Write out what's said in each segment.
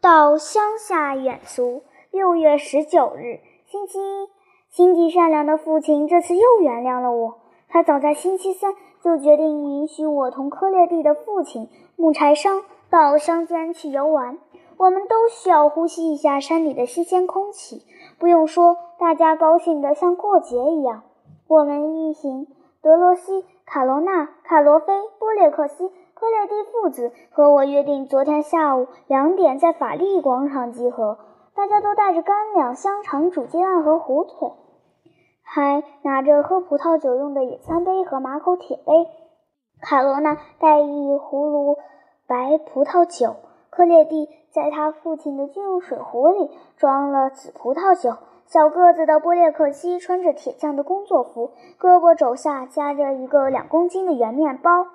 到乡下远足。六月十九日，星期一，心地善良的父亲这次又原谅了我。他早在星期三就决定允许我同科列蒂的父亲木柴商到乡间去游玩。我们都需要呼吸一下山里的新鲜空气。不用说，大家高兴得像过节一样。我们一行，德罗西、卡罗娜、卡罗菲、波列克西。科列蒂父子和我约定，昨天下午两点在法利广场集合。大家都带着干粮、香肠、煮鸡蛋和火腿，还拿着喝葡萄酒用的野餐杯和马口铁杯。卡罗娜带一葫芦白葡萄酒，科列蒂在他父亲的军用水壶里装了紫葡萄酒。小个子的波列克西穿着铁匠的工作服，胳膊肘下夹着一个两公斤的圆面包。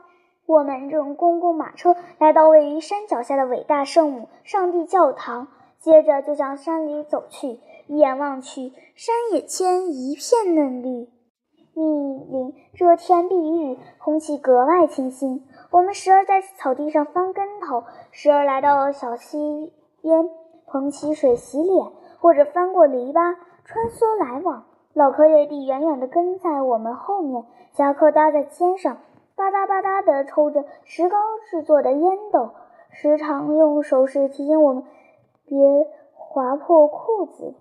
我们乘公共马车来到位于山脚下的伟大圣母上帝教堂，接着就向山里走去。一眼望去，山野间一片嫩绿，密林遮天蔽日，空气格外清新。我们时而在草地上翻跟头，时而来到小溪边捧起水洗脸，或者翻过篱笆穿梭来往。老科列蒂远远地跟在我们后面，夹克搭在肩上。吧嗒吧嗒地抽着石膏制作的烟斗，时常用手势提醒我们别划破裤子。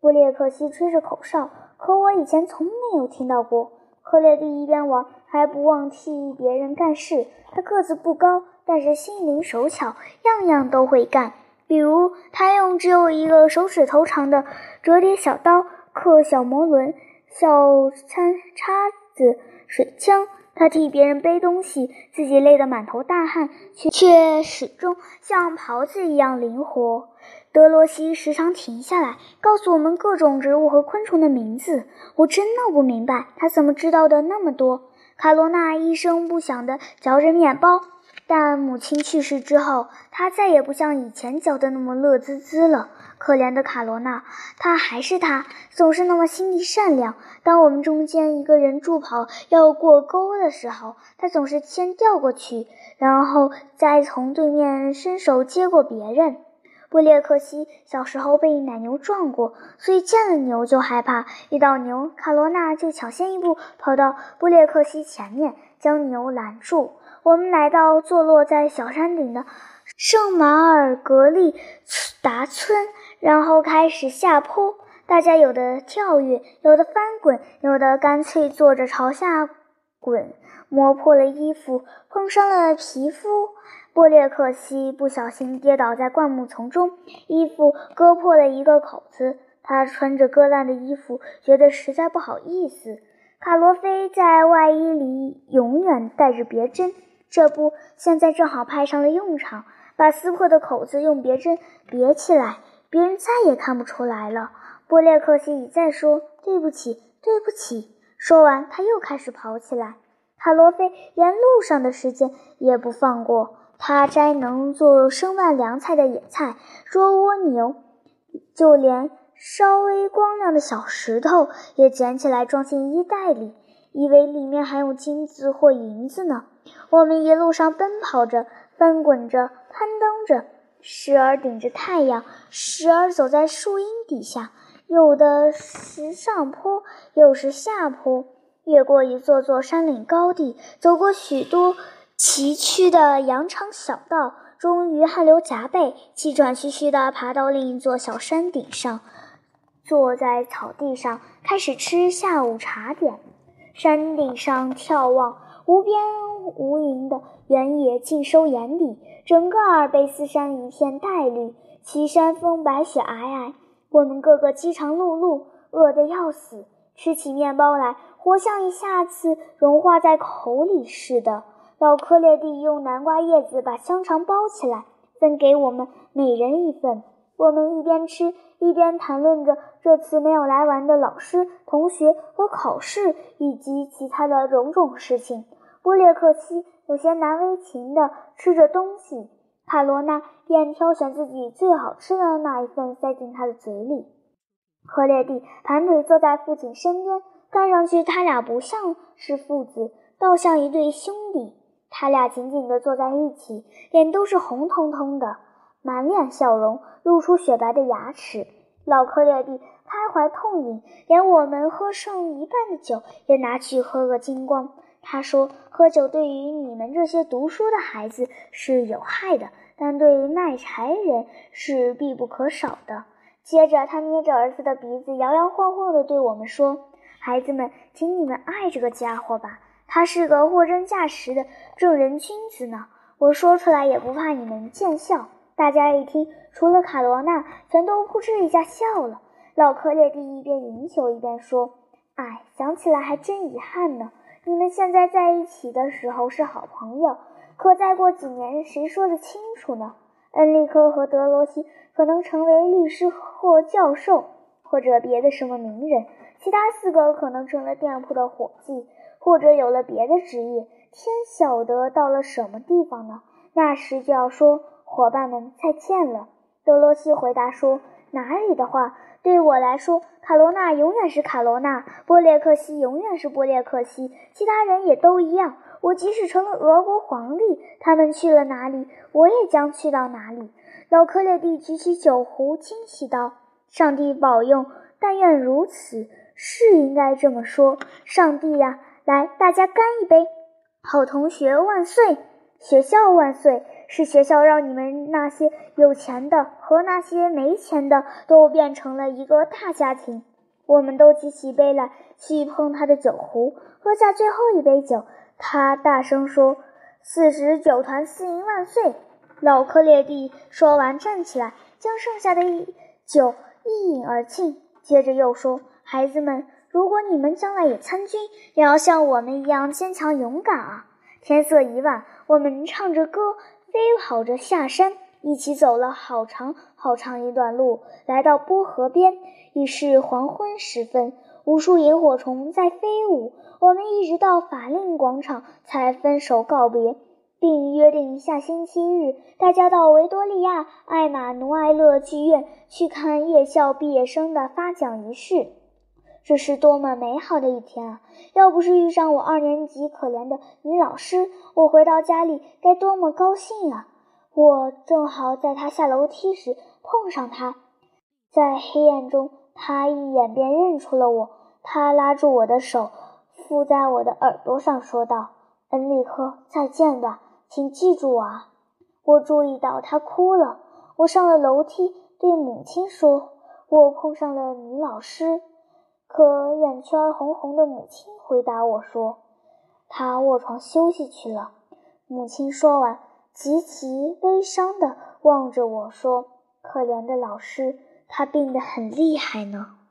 布列克西吹着口哨，可我以前从没有听到过。克列蒂一边玩，还不忘替别人干事。他个子不高，但是心灵手巧，样样都会干。比如，他用只有一个手指头长的折叠小刀刻小魔轮、小餐叉子、水枪。他替别人背东西，自己累得满头大汗，却却始终像袍子一样灵活。德罗西时常停下来，告诉我们各种植物和昆虫的名字。我真闹不明白，他怎么知道的那么多。卡罗娜一声不响地嚼着面包。但母亲去世之后，他再也不像以前嚼得那么乐滋滋了。可怜的卡罗娜，她还是她，总是那么心地善良。当我们中间一个人助跑要过沟的时候，她总是先掉过去，然后再从对面伸手接过别人。布列克西小时候被奶牛撞过，所以见了牛就害怕。遇到牛，卡罗娜就抢先一步跑到布列克西前面，将牛拦住。我们来到坐落在小山顶的圣马尔格利达村，然后开始下坡。大家有的跳跃，有的翻滚，有的干脆坐着朝下滚，磨破了衣服，碰伤了皮肤。波列克西不小心跌倒在灌木丛中，衣服割破了一个口子。他穿着割烂的衣服，觉得实在不好意思。卡罗菲在外衣里永远带着别针。这不，现在正好派上了用场，把撕破的口子用别针别起来，别人再也看不出来了。波列克西一再说对不起，对不起。说完，他又开始跑起来。卡罗菲连路上的时间也不放过，他摘能做生拌凉菜的野菜，捉蜗牛，就连稍微光亮的小石头也捡起来装进衣袋里，以为里面还有金子或银子呢。我们一路上奔跑着，翻滚着，攀登着，时而顶着太阳，时而走在树荫底下，有的是上坡，有时下坡，越过一座座山岭高地，走过许多崎岖的羊肠小道，终于汗流浃背，气喘吁吁地爬到另一座小山顶上，坐在草地上，开始吃下午茶点。山顶上眺望。无边无垠的原野尽收眼底，整个阿尔卑斯山一片黛绿，其山峰白雪皑皑。我们个个饥肠辘辘，饿得要死，吃起面包来，活像一下子融化在口里似的。老科列蒂用南瓜叶子把香肠包起来，分给我们每人一份。我们一边吃，一边谈论着这次没有来玩的老师、同学和考试，以及其他的种种事情。波列克西有些难为情地吃着东西，卡罗娜便挑选自己最好吃的那一份塞进他的嘴里。科列蒂盘腿坐在父亲身边，看上去他俩不像是父子，倒像一对兄弟。他俩紧紧地坐在一起，脸都是红彤彤的。满脸笑容，露出雪白的牙齿。老克略蒂开怀痛饮，连我们喝剩一半的酒也拿去喝个精光。他说：“喝酒对于你们这些读书的孩子是有害的，但对于卖柴人是必不可少的。”接着，他捏着儿子的鼻子，摇摇晃晃地对我们说：“孩子们，请你们爱这个家伙吧，他是个货真价实的正人君子呢。我说出来也不怕你们见笑。”大家一听，除了卡罗娜，全都扑哧一下笑了。老克列蒂一边赢球一边说：“哎，想起来还真遗憾呢。你们现在在一起的时候是好朋友，可再过几年，谁说得清楚呢？恩利科和德罗西可能成为律师或教授，或者别的什么名人；其他四个可能成了店铺的伙计，或者有了别的职业。天晓得到了什么地方呢？那时就要说。”伙伴们，再见了。德罗西回答说：“哪里的话，对我来说，卡罗娜永远是卡罗娜，波列克西永远是波列克西，其他人也都一样。我即使成了俄国皇帝，他们去了哪里，我也将去到哪里。”老克列蒂举起酒壶，惊喜道：“上帝保佑！但愿如此，是应该这么说。上帝呀，来，大家干一杯！好同学万岁！学校万岁！”是学校让你们那些有钱的和那些没钱的都变成了一个大家庭。我们都举起杯来去碰他的酒壶，喝下最后一杯酒。他大声说：“四十九团四营万岁！”老克列蒂说完，站起来，将剩下的一酒一饮而尽。接着又说：“孩子们，如果你们将来也参军，也要像我们一样坚强勇敢啊！”天色已晚，我们唱着歌。飞跑着下山，一起走了好长好长一段路，来到波河边，已是黄昏时分。无数萤火虫在飞舞。我们一直到法令广场才分手告别，并约定下星期日大家到维多利亚艾玛努埃勒剧院去看夜校毕业生的发奖仪式。这是多么美好的一天啊！要不是遇上我二年级可怜的女老师，我回到家里该多么高兴啊！我正好在她下楼梯时碰上她，在黑暗中，她一眼便认出了我。她拉住我的手，附在我的耳朵上说道：“恩利克，再见吧，请记住我啊！”我注意到她哭了。我上了楼梯，对母亲说：“我碰上了女老师。”可眼圈红红的母亲回答我说：“她卧床休息去了。”母亲说完，极其悲伤地望着我说：“可怜的老师，他病得很厉害呢。”